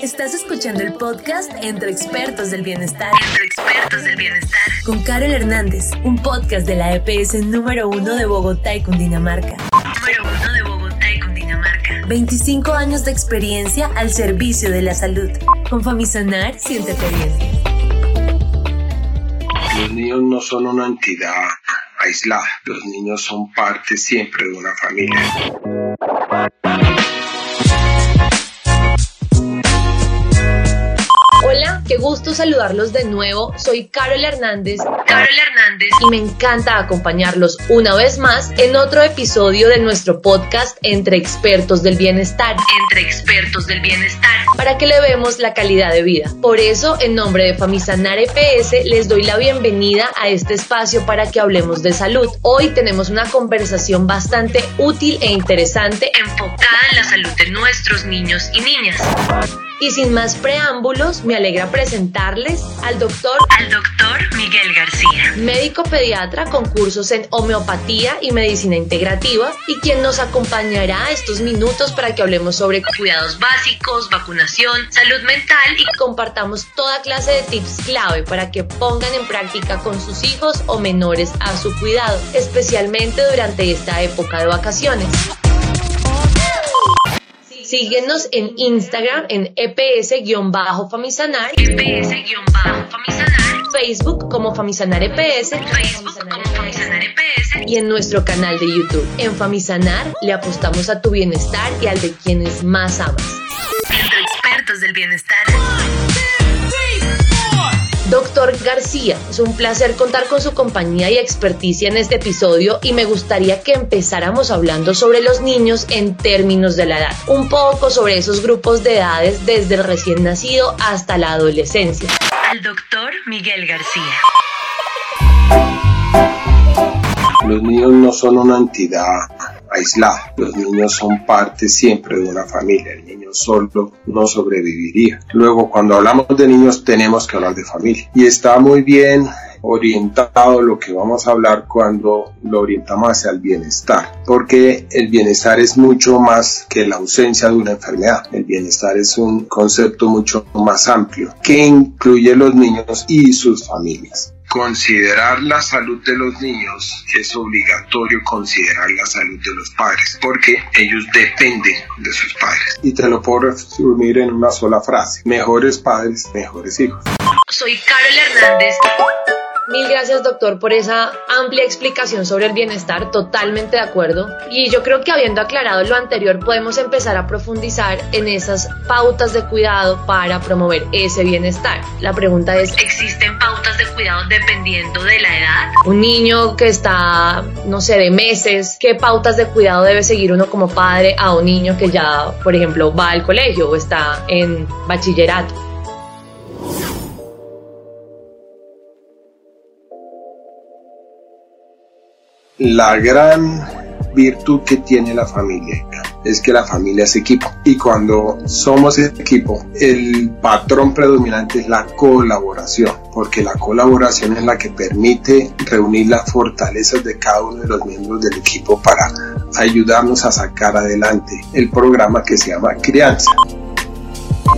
Estás escuchando el podcast Entre Expertos del Bienestar. Entre Expertos del Bienestar. Con Carol Hernández, un podcast de la EPS número uno de Bogotá y Cundinamarca. Número uno de Bogotá y Cundinamarca. 25 años de experiencia al servicio de la salud. Con Famisanar, siéntete bien. Los niños no son una entidad aislada. Los niños son parte siempre de una familia. Gusto saludarlos de nuevo. Soy Carol Hernández. Carol Hernández. Y me encanta acompañarlos una vez más en otro episodio de nuestro podcast Entre Expertos del Bienestar. Entre Expertos del Bienestar. Para que le vemos la calidad de vida. Por eso, en nombre de Famisanar EPS, les doy la bienvenida a este espacio para que hablemos de salud. Hoy tenemos una conversación bastante útil e interesante enfocada en la salud de nuestros niños y niñas. Y sin más preámbulos, me alegra presentarles al doctor, al doctor Miguel García, médico pediatra con cursos en homeopatía y medicina integrativa y quien nos acompañará estos minutos para que hablemos sobre cuidados básicos, vacunación, salud mental y compartamos toda clase de tips clave para que pongan en práctica con sus hijos o menores a su cuidado, especialmente durante esta época de vacaciones. Síguenos en Instagram en EPS-Famisanar. EPS-Famisanar. Facebook como Famisanar EPS. Facebook como Famisanar EPS. Y en nuestro canal de YouTube. En Famisanar le apostamos a tu bienestar y al de quienes más amas. Entre expertos del bienestar. Doctor García, es un placer contar con su compañía y experticia en este episodio y me gustaría que empezáramos hablando sobre los niños en términos de la edad, un poco sobre esos grupos de edades desde el recién nacido hasta la adolescencia. Al doctor Miguel García. Los niños no son una entidad Los niños son parte siempre de una familia. El niño solo no sobreviviría. Luego, cuando hablamos de niños, tenemos que hablar de familia. Y está muy bien orientado lo que vamos a hablar cuando lo orientamos hacia el bienestar, porque el bienestar es mucho más que la ausencia de una enfermedad. El bienestar es un concepto mucho más amplio que incluye los niños y sus familias considerar la salud de los niños es obligatorio considerar la salud de los padres porque ellos dependen de sus padres. Y te lo puedo resumir en una sola frase. Mejores padres, mejores hijos. Soy Carol Hernández. Mil gracias, doctor, por esa amplia explicación sobre el bienestar, totalmente de acuerdo. Y yo creo que habiendo aclarado lo anterior, podemos empezar a profundizar en esas pautas de cuidado para promover ese bienestar. La pregunta es, ¿existen pautas de cuidado dependiendo de la edad? Un niño que está, no sé, de meses, ¿qué pautas de cuidado debe seguir uno como padre a un niño que ya, por ejemplo, va al colegio o está en bachillerato? La gran virtud que tiene la familia es que la familia es equipo y cuando somos equipo el patrón predominante es la colaboración porque la colaboración es la que permite reunir las fortalezas de cada uno de los miembros del equipo para ayudarnos a sacar adelante el programa que se llama crianza.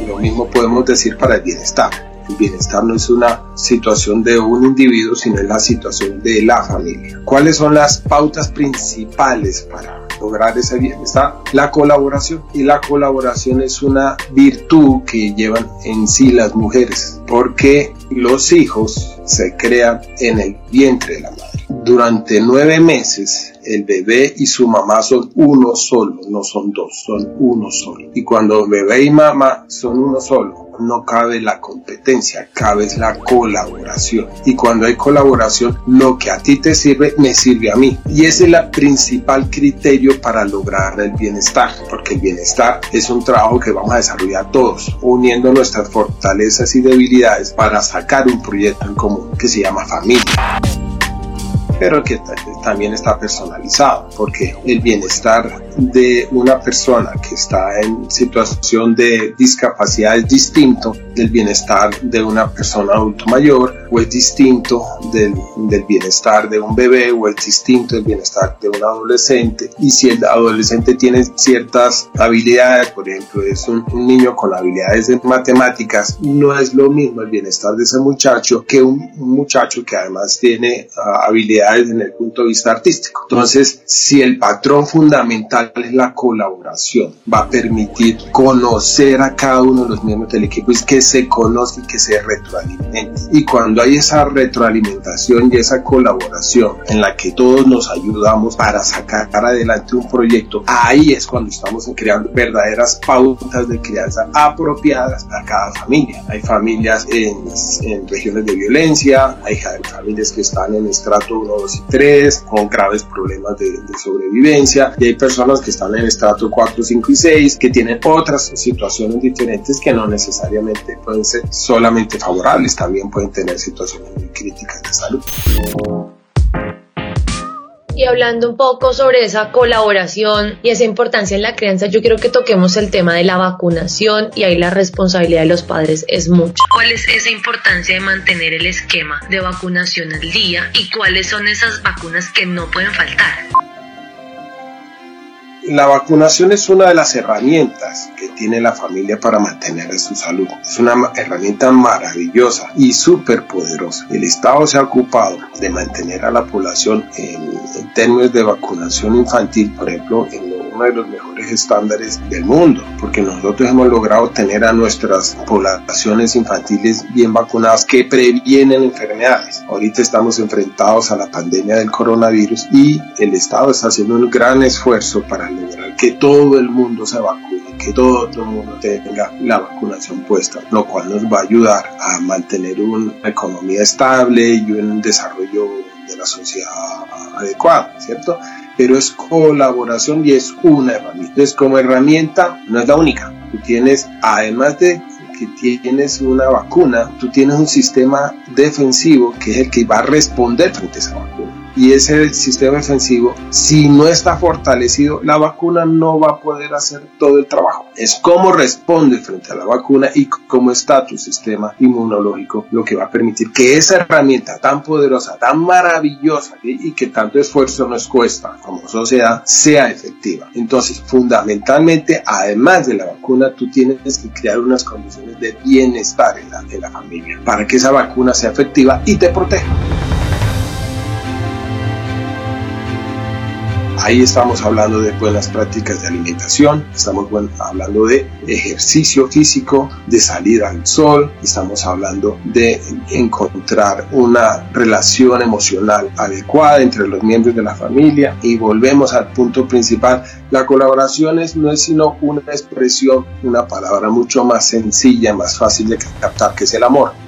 Lo mismo podemos decir para el bienestar el bienestar no es una situación de un individuo, sino es la situación de la familia. ¿Cuáles son las pautas principales para lograr ese bienestar? La colaboración. Y la colaboración es una virtud que llevan en sí las mujeres, porque los hijos se crean en el vientre de la madre. Durante nueve meses el bebé y su mamá son uno solo, no son dos, son uno solo. Y cuando bebé y mamá son uno solo, no cabe la competencia, cabe la colaboración. Y cuando hay colaboración, lo que a ti te sirve, me sirve a mí. Y ese es el principal criterio para lograr el bienestar, porque el bienestar es un trabajo que vamos a desarrollar todos, uniendo nuestras fortalezas y debilidades para sacar un proyecto en común que se llama familia pero que también está personalizado, porque el bienestar de una persona que está en situación de discapacidad es distinto del bienestar de una persona adulto mayor o es distinto del, del bienestar de un bebé o es distinto del bienestar de un adolescente y si el adolescente tiene ciertas habilidades, por ejemplo, es un, niño con habilidades de matemáticas, no es lo mismo el bienestar de ese muchacho que un, muchacho que además tiene ah, habilidades en el punto de vista artístico. Entonces, si el patrón fundamental es la colaboración, va a permitir conocer a cada uno de los miembros del equipo y que se conozca y que se retroalimente. Y cuando hay esa retroalimentación y esa colaboración en la que todos nos ayudamos para sacar adelante un proyecto, ahí es cuando estamos creando verdaderas pautas de crianza apropiadas a cada familia. Hay familias en, en regiones de violencia, hay familias que están en estrato 1, 2 y 3 con graves problemas de, de sobrevivencia y hay personas que están en estrato 4, 5 y 6 que tienen otras situaciones diferentes que no necesariamente pueden ser solamente favorables, también pueden tener situaciones muy críticas de salud. Y hablando un poco sobre esa colaboración y esa importancia en la crianza, yo quiero que toquemos el tema de la vacunación y ahí la responsabilidad de los padres es mucho. ¿Cuál es esa importancia de mantener el esquema de vacunación al día y cuáles son esas vacunas que no pueden faltar? La vacunación es una de las herramientas que tiene la familia para mantener su salud. Es una herramienta maravillosa y súper poderosa. El Estado se ha ocupado de mantener a la población en, términos de vacunación infantil, por ejemplo, en uno de los mejores estándares del mundo, porque nosotros hemos logrado tener a nuestras poblaciones infantiles bien vacunadas que previenen enfermedades. Ahorita estamos enfrentados a la pandemia del coronavirus y el Estado está haciendo un gran esfuerzo para lograr que todo el mundo se vacune, que todo, el mundo tenga la vacunación puesta, lo cual nos va a ayudar a mantener una economía estable y un desarrollo de la sociedad adecuado, ¿cierto? Pero es colaboración y es una herramienta. Entonces, como herramienta, no es la única. Tú tienes, además de que tienes una vacuna, tú tienes un sistema defensivo que es el que va a responder frente a esa vacuna y ese sistema defensivo, si no está fortalecido, la vacuna no va a poder hacer todo el trabajo. Es cómo responde frente a la vacuna y cómo está tu sistema inmunológico lo que va a permitir que esa herramienta tan poderosa, tan maravillosa y que tanto esfuerzo nos cuesta como sociedad sea efectiva. Entonces, fundamentalmente, además de la vacuna, tú tienes que crear unas condiciones de bienestar en la, en la familia para que esa vacuna sea efectiva y te proteja. Ahí estamos hablando de buenas prácticas de alimentación, estamos hablando de ejercicio físico, de salir al sol, estamos hablando de encontrar una relación emocional adecuada entre los miembros de la familia y volvemos al punto principal. La colaboración no es sino una expresión, una palabra mucho más sencilla, más fácil de captar, que es el amor.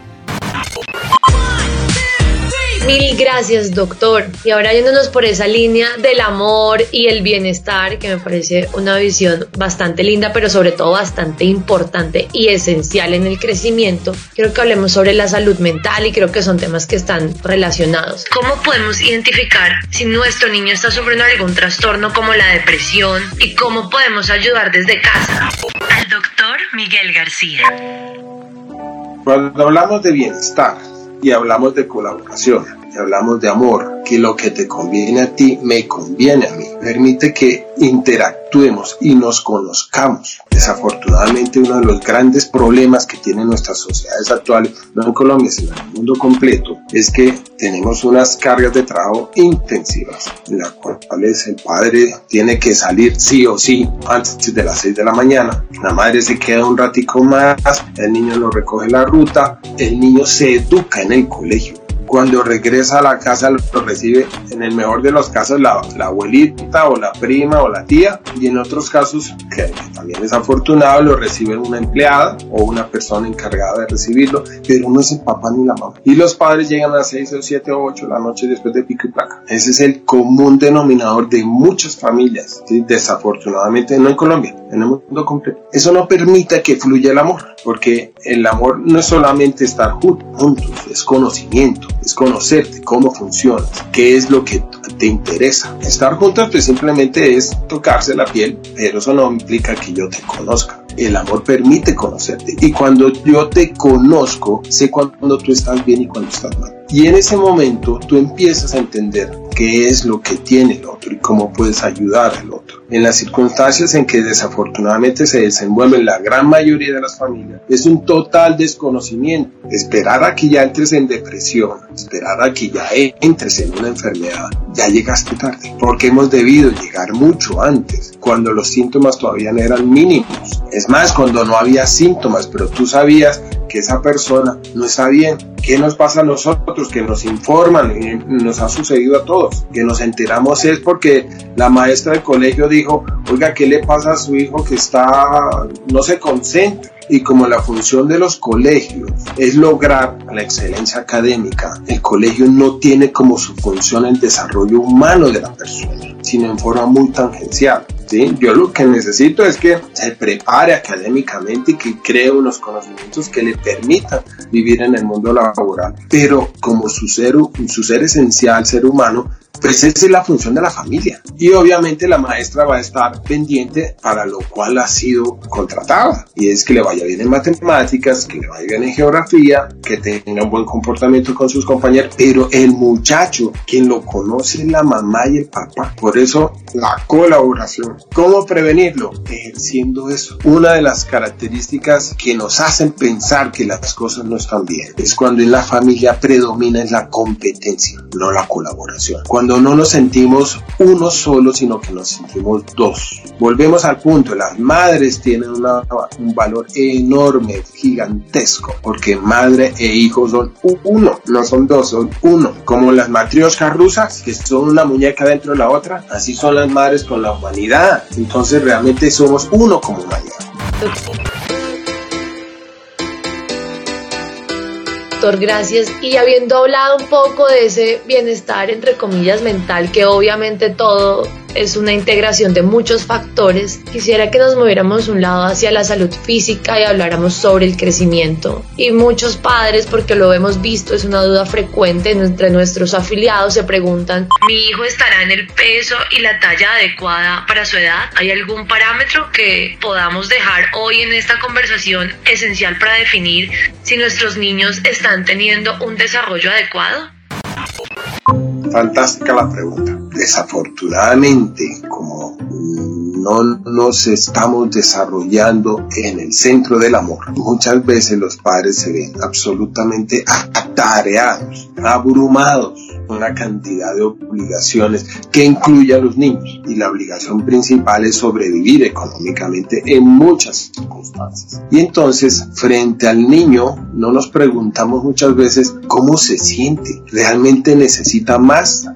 Mil gracias, doctor. Y ahora yéndonos por esa línea del amor y el bienestar, que me parece una visión bastante linda, pero sobre todo bastante importante y esencial en el crecimiento, quiero que hablemos sobre la salud mental y creo que son temas que están relacionados. ¿Cómo podemos identificar si nuestro niño está sufriendo algún trastorno como la depresión y cómo podemos ayudar desde casa? Al doctor Miguel García. Cuando hablamos de bienestar, y hablamos de colaboración, hablamos de amor, que lo que te conviene a ti me conviene a mí. Permite que interactuemos y nos conozcamos. Desafortunadamente uno de los grandes problemas que tienen nuestras sociedades actuales, no en Colombia, sino en el mundo completo, es que tenemos unas cargas de trabajo intensivas, en las cuales el padre tiene que salir sí o sí antes de las 6 de la mañana, la madre se queda un ratico más, el niño lo recoge la ruta, el niño se educa en el colegio, cuando regresa a la casa lo recibe en el mejor de los casos la, abuelita o la prima o la tía y en otros casos que también es afortunado lo recibe una empleada o una persona encargada de recibirlo pero no es el papá ni la mamá. Y los padres llegan a las 6 o 7 o 8 de la noche después de pico y placa. Ese es el común denominador de muchas familias desafortunadamente no en Colombia en el mundo completo. Eso no permite que fluya el amor porque el amor no es solamente estar juntos es conocimiento es conocerte, cómo funcionas, qué es lo que te interesa. Estar juntos pues simplemente es tocarse la piel, pero eso no implica que yo te conozca. El amor permite conocerte y cuando yo te conozco, sé cuando tú estás bien y cuando estás mal. Y en ese momento tú empiezas a entender qué es lo que tiene el otro y cómo puedes ayudar al otro en las circunstancias en que desafortunadamente se desenvuelven la gran mayoría de las familias, es un total desconocimiento. Esperar a que ya entres en depresión, esperar a que ya entres en una enfermedad, ya llegaste tarde, porque hemos debido llegar mucho antes, cuando los síntomas todavía no eran mínimos. Es más, cuando no había síntomas, pero tú sabías que esa persona no está bien. ¿Qué nos pasa a nosotros? Que nos informan, y nos ha sucedido a todos. Que nos enteramos es porque la maestra del colegio dijo, oiga, ¿qué le pasa a su hijo que está, no se concentra? y como la función de los colegios es lograr la excelencia académica, el colegio no tiene como su función el desarrollo humano de la persona, sino en forma muy tangencial. ¿Sí? Yo lo que necesito es que se prepare académicamente y que cree unos conocimientos que le permitan vivir en el mundo laboral, pero como su ser, su ser esencial, ser humano, pues esa es la función de la familia. Y obviamente la maestra va a estar pendiente para lo cual ha sido contratada. Y es que le vaya bien en matemáticas, que le vaya bien en geografía, que tenga un buen comportamiento con sus compañeros. Pero el muchacho, quien lo conoce la mamá y el papá. Por eso la colaboración. ¿Cómo prevenirlo? Ejerciendo eso. Una de las características que nos hacen pensar que las cosas no están bien es cuando en la familia predomina es la competencia, no la colaboración. Cuando no nos sentimos uno solo, sino que nos sentimos dos. Volvemos al punto, las madres tienen un valor enorme, gigantesco, porque madre e hijo son uno, no son dos, son uno. Como las matrioscas rusas, que son una muñeca dentro de la otra, así son las madres con la humanidad. Entonces realmente somos uno como humanidad. Doctor, gracias. Y habiendo hablado un poco de ese bienestar, entre comillas, mental, que obviamente todo es una integración de muchos factores, quisiera que nos moviéramos un lado hacia la salud física y habláramos sobre el crecimiento. Y muchos padres, porque lo hemos visto, es una duda frecuente entre nuestros afiliados, se preguntan, ¿mi hijo estará en el peso y la talla adecuada para su edad? ¿Hay algún parámetro que podamos dejar hoy en esta conversación esencial para definir si nuestros niños están teniendo un desarrollo adecuado? Fantástica la pregunta. Desafortunadamente, como no nos estamos desarrollando en el centro del amor, muchas veces los padres se ven absolutamente atareados, abrumados una cantidad de obligaciones que incluye a los niños y la obligación principal es sobrevivir económicamente en muchas circunstancias. Y entonces, frente al niño, no nos preguntamos muchas veces cómo se siente. ¿Realmente necesita más?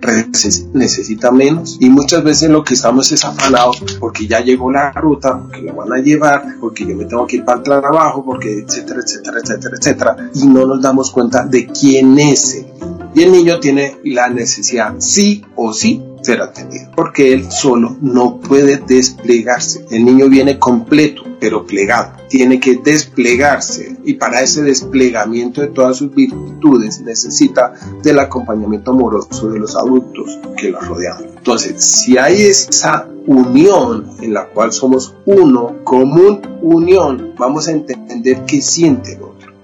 ¿Necesita menos? Y muchas veces lo que estamos es afanados porque ya llegó la ruta, porque lo van a llevar, porque yo me tengo que ir para el trabajo, porque etcétera, etcétera, etcétera, etcétera. Y no nos damos cuenta de quién es el y el niño tiene la necesidad sí o sí ser atendido, porque él solo no puede desplegarse. El niño viene completo, pero plegado. Tiene que desplegarse y para ese desplegamiento de todas sus virtudes necesita del acompañamiento amoroso de los adultos que lo rodean. Entonces, si hay esa unión en la cual somos uno, común unión, vamos a entender qué siente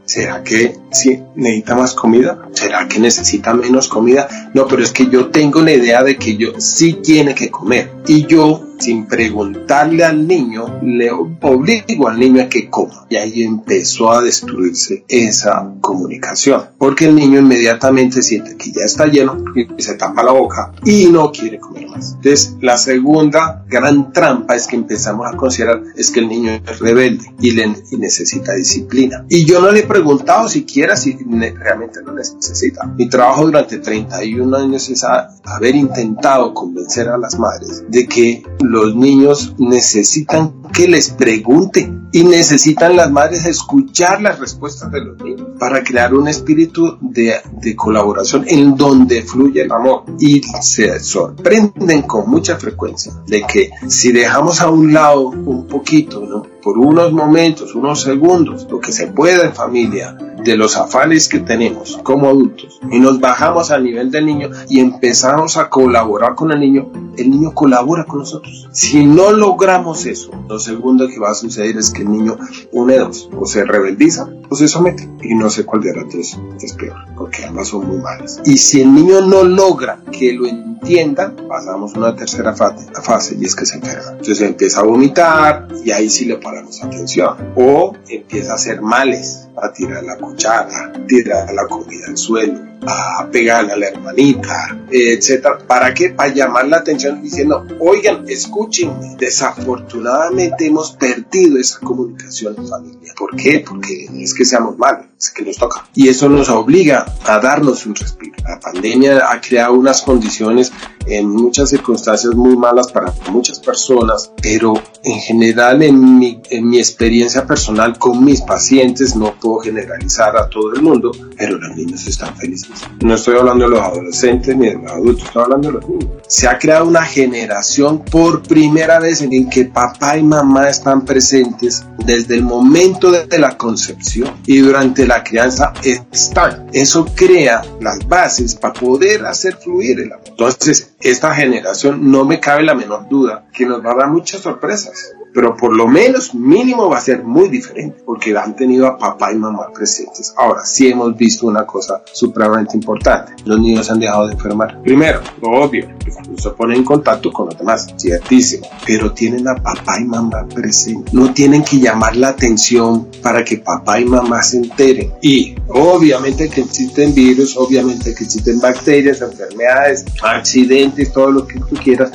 ¿Será que si necesita más comida? ¿Será que necesita menos comida? No, pero es que yo tengo la idea de que yo sí tiene que comer. Y yo sin preguntarle al niño, le obligo al niño a que coma. Y ahí empezó a destruirse esa comunicación, porque el niño inmediatamente siente que ya está lleno y se tapa la boca y no quiere comer más. Entonces, la segunda gran trampa es que empezamos a considerar es que el niño es rebelde y, le, necesita disciplina. Y yo no le he preguntado siquiera si realmente lo necesita. Mi trabajo durante 31 años es haber intentado convencer a las madres de que los niños necesitan que les pregunten y necesitan las madres escuchar las respuestas de los niños para crear un espíritu de, de, colaboración en donde fluye el amor. Y se sorprenden con mucha frecuencia de que si dejamos a un lado un poquito, por unos momentos, unos segundos, lo que se pueda en familia, de los afanes que tenemos como adultos y nos bajamos al nivel del niño y empezamos a colaborar con el niño, el niño colabora con nosotros. Si no logramos eso, lo segundo que va a suceder es que el niño, une dos, o se rebeldiza o se somete. Y no sé cuál de las dos es peor, porque ambas son muy malas. Y si el niño no logra que lo entienda, pasamos a una tercera fase, y es que se enferma. Entonces empieza a vomitar y ahí sí le paramos atención. O empieza a hacer males, a tirar la cuchara, tirar la comida al suelo, a pegarle a la hermanita, etcétera. ¿Para qué? Para llamar la atención diciendo, oigan, escúchenme. Desafortunadamente hemos perdido esa comunicación en familia. ¿Por qué? Porque es que seamos malos, es que nos toca. Y eso nos obliga a darnos un respiro. La pandemia ha creado unas condiciones en muchas circunstancias muy malas para muchas personas, pero en general en mi, en mi experiencia personal con mis pacientes, no puedo generalizar a todo el mundo, pero los niños están felices. No estoy hablando de los adolescentes ni de los adultos, estoy hablando de los niños. Se ha creado una generación por primera vez en que papá y mamá están presentes desde el momento de la concepción y durante la crianza están. Eso crea las bases para poder hacer fluir el amor. Entonces, esta generación no me cabe la menor duda que nos va a dar muchas sorpresas pero por lo menos mínimo va a ser muy diferente porque han tenido a papá y mamá presentes. Ahora, sí hemos visto una cosa supremamente importante. Los niños han dejado de enfermar. Primero, lo obvio, se ponen en contacto con los demás, ciertísimo, pero tienen a papá y mamá presentes. No tienen que llamar la atención para que papá y mamá se enteren. Y obviamente que existen virus, obviamente que existen bacterias, enfermedades, accidentes, todo lo que tú quieras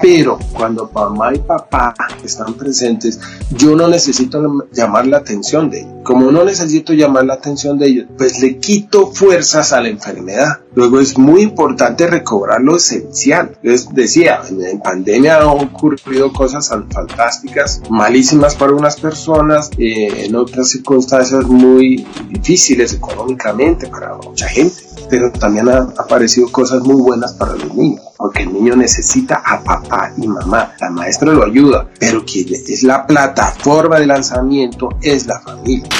pero cuando mamá y papá están presentes, yo no necesito llamar la atención de ellos. Como no necesito llamar la atención de ellos, pues le quito fuerzas a la enfermedad. Luego es muy importante recobrar lo esencial. Les decía, en pandemia han ocurrido cosas fantásticas, malísimas para unas personas, eh, en otras circunstancias muy difíciles económicamente para mucha gente pero también han aparecido cosas muy buenas para los niños, porque el niño necesita a papá y mamá, la maestra lo ayuda, pero quien es la plataforma de lanzamiento es la familia.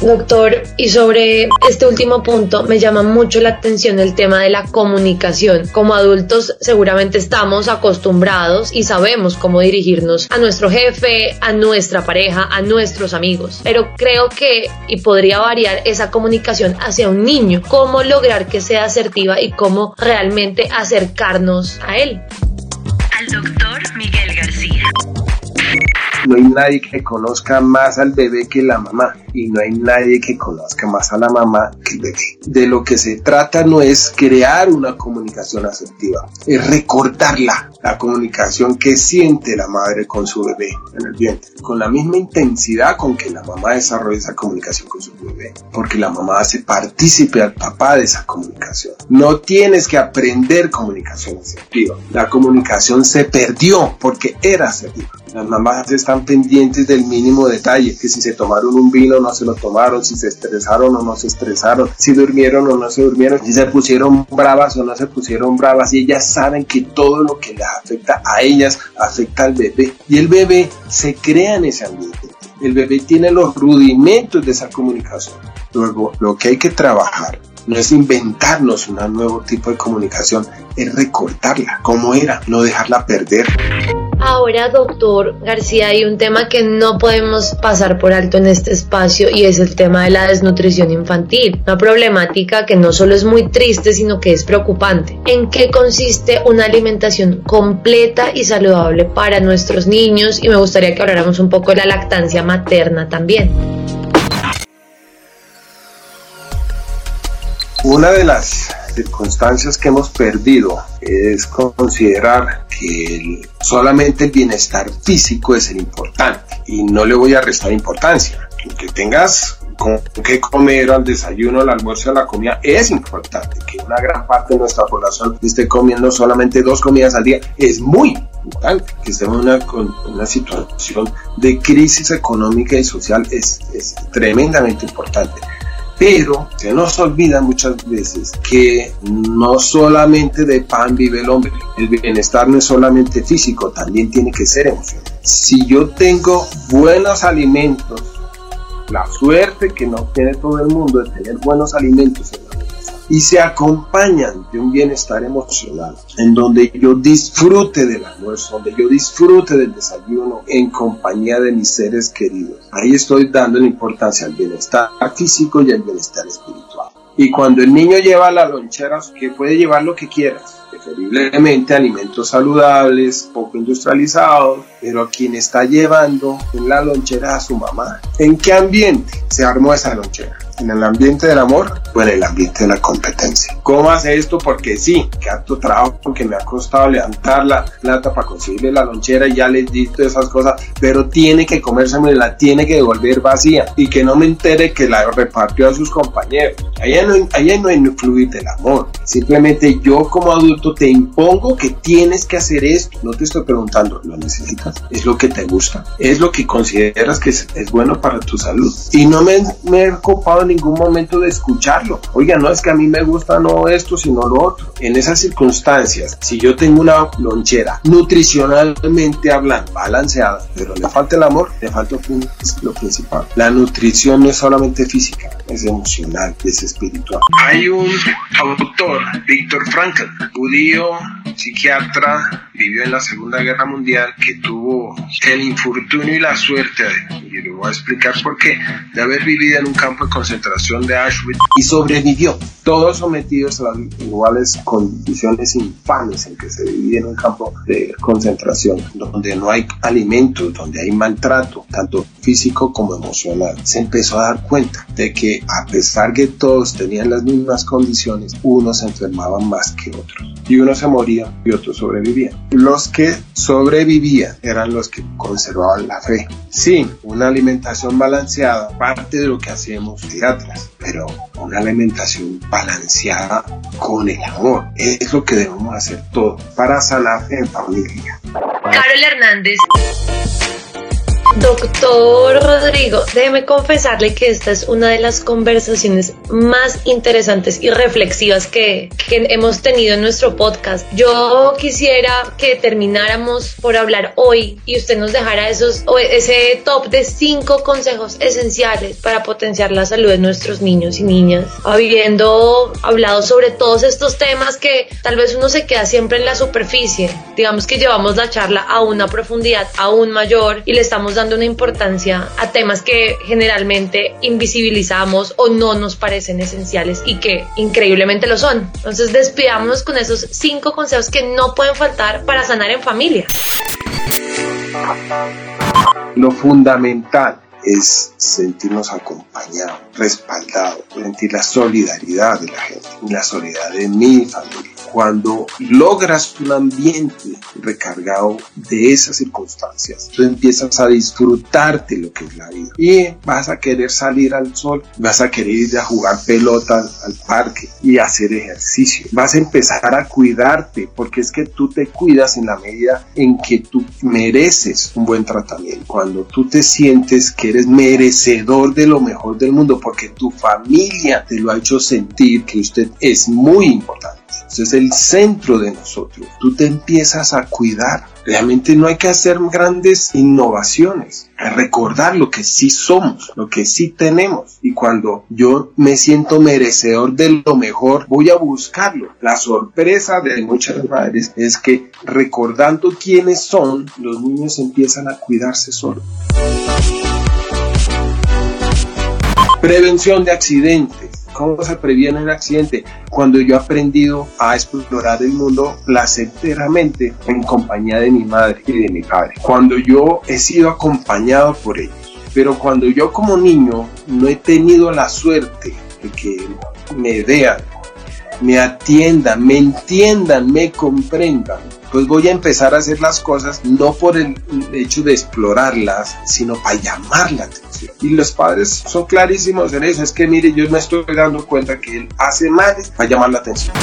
Doctor, y sobre este último punto me llama mucho la atención el tema de la comunicación. Como adultos seguramente estamos acostumbrados y sabemos cómo dirigirnos a nuestro jefe, a nuestra pareja, a nuestros amigos, pero creo que y podría variar esa comunicación hacia un niño, cómo lograr que sea asertiva y cómo realmente acercarnos a él. Al doctor Miguel. No hay nadie que conozca más al bebé que la mamá y no hay nadie que conozca más a la mamá que el bebé. De lo que se trata no es crear una comunicación asertiva, es recordarla, la comunicación que siente la madre con su bebé en el vientre, con la misma intensidad con que la mamá desarrolla esa comunicación con su bebé, porque la mamá hace partícipe al papá de esa comunicación. No tienes que aprender comunicación asertiva, la comunicación se perdió porque era asertiva. Las mamás están pendientes del mínimo detalle, que si se tomaron un vino no se lo tomaron, si se estresaron o no se estresaron, si durmieron o no se durmieron, si se pusieron bravas o no se pusieron bravas, y ellas saben que todo lo que les afecta a ellas afecta al bebé. Y el bebé se crea en ese ambiente. El bebé tiene los rudimentos de esa comunicación. Luego, lo que hay que trabajar no es inventarnos un nuevo tipo de comunicación, es recortarla como era, no dejarla perder. Ahora, doctor García, hay un tema que no podemos pasar por alto en este espacio y es el tema de la desnutrición infantil, una problemática que no solo es muy triste, sino que es preocupante. ¿En qué consiste una alimentación completa y saludable para nuestros niños? Y me gustaría que habláramos un poco de la lactancia materna también. Una de las circunstancias que hemos perdido es considerar que solamente el bienestar físico es el importante y no le voy a restar importancia. Que tengas con qué comer al desayuno, al almuerzo, a la comida es importante. Que una gran parte de nuestra población esté comiendo solamente dos comidas al día es muy importante. Que estemos en una, una situación de crisis económica y social es tremendamente importante pero se nos olvida muchas veces que no solamente de pan vive el hombre. El bienestar no es solamente físico, también tiene que ser emocional. si yo tengo buenos alimentos, la suerte que no tiene todo el mundo de tener buenos alimentos en la y se acompañan de un bienestar emocional, en donde yo disfrute del almuerzo, donde yo disfrute del desayuno en compañía de mis seres queridos. Ahí estoy dando la importancia al bienestar físico y al bienestar espiritual. Y cuando el niño lleva la lonchera, que puede llevar lo que quieras, preferiblemente alimentos saludables, poco industrializados, pero quien está llevando en la lonchera a su mamá. ¿En qué ambiente se armó esa lonchera? ¿En el ambiente del amor o en el ambiente de la competencia? ¿Cómo hace esto? Porque sí, que harto trabajo que me ha costado levantar la plata para conseguirle la lonchera y ya les di todas esas cosas, pero tiene que comérseme, la tiene que devolver vacía y que no me entere que la repartió a sus compañeros. Allá no, allá no fluir del amor. Simplemente yo como adulto te impongo que tienes que hacer esto. No te estoy preguntando, ¿lo necesitas? ¿Es lo que te gusta? ¿Es lo que consideras que es, es bueno para tu salud? Y no me, me he ocupado ningún momento de escucharlo. Oiga, no es que a mí me gusta no esto, sino lo otro. En esas circunstancias, si yo tengo una lonchera nutricionalmente hablando, balanceada, pero le falta el amor, le falta lo principal. La nutrición no es solamente física, es emocional, es espiritual. Hay un autor, Víctor Frankl, judío, psiquiatra, vivió en la Segunda Guerra Mundial, que tuvo el infortunio y la suerte, y le voy a explicar por qué, de haber vivido en un campo de concentración de Auschwitz y sobrevivió, todos sometidos a las iguales condiciones infames en que se vivía en un campo de concentración, donde no hay alimentos, donde hay maltrato, tanto físico como emocional. Se empezó a dar cuenta de que a pesar que todos tenían las mismas condiciones, unos se enfermaban más que otros. Y unos se morían y otros sobrevivían. Los que sobrevivían eran los que conservaban la fe. Sí, una alimentación balanceada, parte de lo que hacemos teatras, pero una alimentación balanceada con el amor. Es lo que debemos hacer todos para sanar en familia. Carol Hernández. Doctor Rodrigo, déjeme confesarle que esta es una de las conversaciones más interesantes y reflexivas que, hemos tenido en nuestro podcast. Yo quisiera que termináramos por hablar hoy y usted nos dejara esos, ese top de cinco consejos esenciales para potenciar la salud de nuestros niños y niñas. Habiendo hablado sobre todos estos temas que tal vez uno se queda siempre en la superficie, digamos que llevamos la charla a una profundidad aún mayor y le estamos dando una importancia a temas que generalmente invisibilizamos o no nos parecen esenciales y que increíblemente lo son. Entonces despidámonos con esos cinco consejos que no pueden faltar para sanar en familia. Lo fundamental es sentirnos acompañados, respaldados, sentir la solidaridad de la gente, la solidaridad de mi familia cuando logras un ambiente recargado de esas circunstancias, tú empiezas a disfrutarte lo que es la vida. Y vas a querer salir al sol, vas a querer ir a jugar pelota al, parque y hacer ejercicio, vas a empezar a cuidarte porque es que tú te cuidas en la medida en que tú mereces un buen tratamiento, cuando tú te sientes que eres merecedor de lo mejor del mundo porque tu familia te lo ha hecho sentir que usted es muy importante es el centro de nosotros. Tú te empiezas a cuidar. Realmente no hay que hacer grandes innovaciones. Hay recordar lo que sí somos, lo que sí tenemos. Y cuando yo me siento merecedor de lo mejor, voy a buscarlo. La sorpresa de muchas madres es que recordando quiénes son, los niños empiezan a cuidarse solos. Prevención de accidentes ¿Cómo se previene el accidente? Cuando yo he aprendido a explorar el mundo placenteramente en compañía de mi madre y de mi padre. Cuando yo he sido acompañado por ellos. Pero cuando yo como niño no he tenido la suerte de que me vean, me atiendan, me entiendan, me comprendan, pues voy a empezar a hacer las cosas no por el hecho de explorarlas, sino para llamar y los padres son clarísimos en eso. Es que mire, yo me estoy dando cuenta que él hace mal para llamar la atención.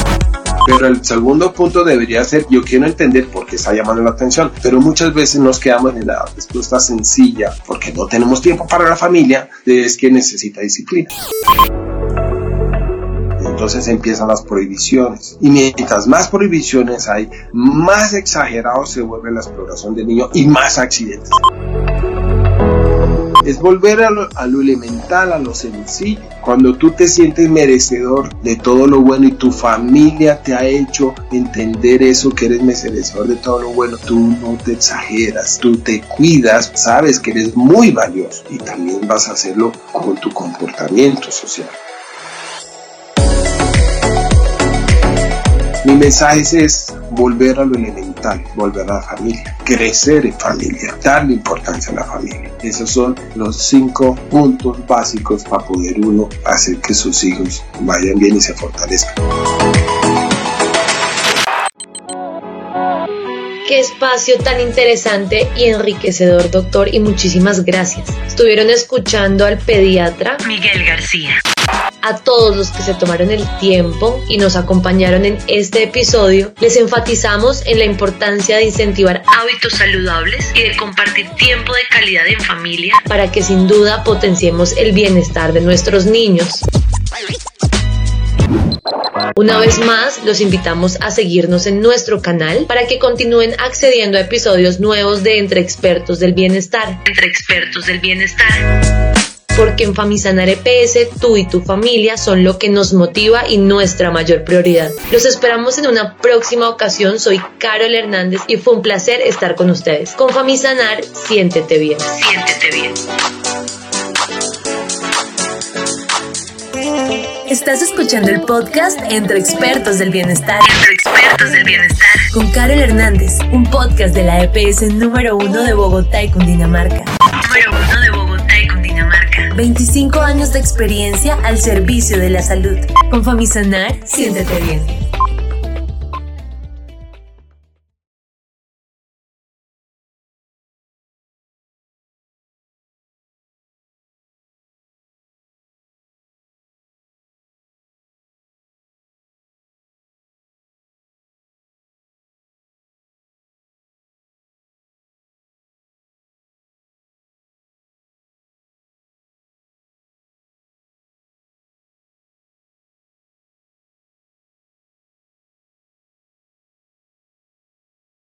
Pero el segundo punto debería ser, yo quiero entender por qué está llamando la atención, pero muchas veces nos quedamos en la respuesta sencilla, porque no tenemos tiempo para la familia, es que necesita disciplina. entonces empiezan las prohibiciones. Y mientras más prohibiciones hay, más exagerado se vuelve la exploración del niño y más accidentes es volver a lo, elemental, a lo sencillo. Cuando tú te sientes merecedor de todo lo bueno y tu familia te ha hecho entender eso, que eres merecedor de todo lo bueno, tú no te exageras, tú te cuidas, sabes que eres muy valioso y también vas a hacerlo con tu comportamiento social. Mi mensaje es volver a lo elemental, volver a la familia, crecer en familia, darle importancia a la familia. Esos son los cinco puntos básicos para poder uno hacer que sus hijos vayan bien y se fortalezcan. Qué espacio tan interesante y enriquecedor, doctor, y muchísimas gracias. Estuvieron escuchando al pediatra Miguel García a todos los que se tomaron el tiempo y nos acompañaron en este episodio, les enfatizamos en la importancia de incentivar hábitos saludables y de compartir tiempo de calidad en familia para que sin duda potenciemos el bienestar de nuestros niños. Una vez más, los invitamos a seguirnos en nuestro canal para que continúen accediendo a episodios nuevos de Entre Expertos del Bienestar. Entre Expertos del Bienestar porque en Famisanar EPS tú y tu familia son lo que nos motiva y nuestra mayor prioridad. Los esperamos en una próxima ocasión. Soy Carol Hernández y fue un placer estar con ustedes. Con Famisanar, siéntete bien. Siéntete bien. Estás escuchando el podcast Entre Expertos del Bienestar. Entre Expertos del Bienestar. Con Carol Hernández, un podcast de la EPS número uno de Bogotá y Cundinamarca. Número uno de Bogotá. 25 años de experiencia al servicio de la salud. Con Famisanar, siéntete bien.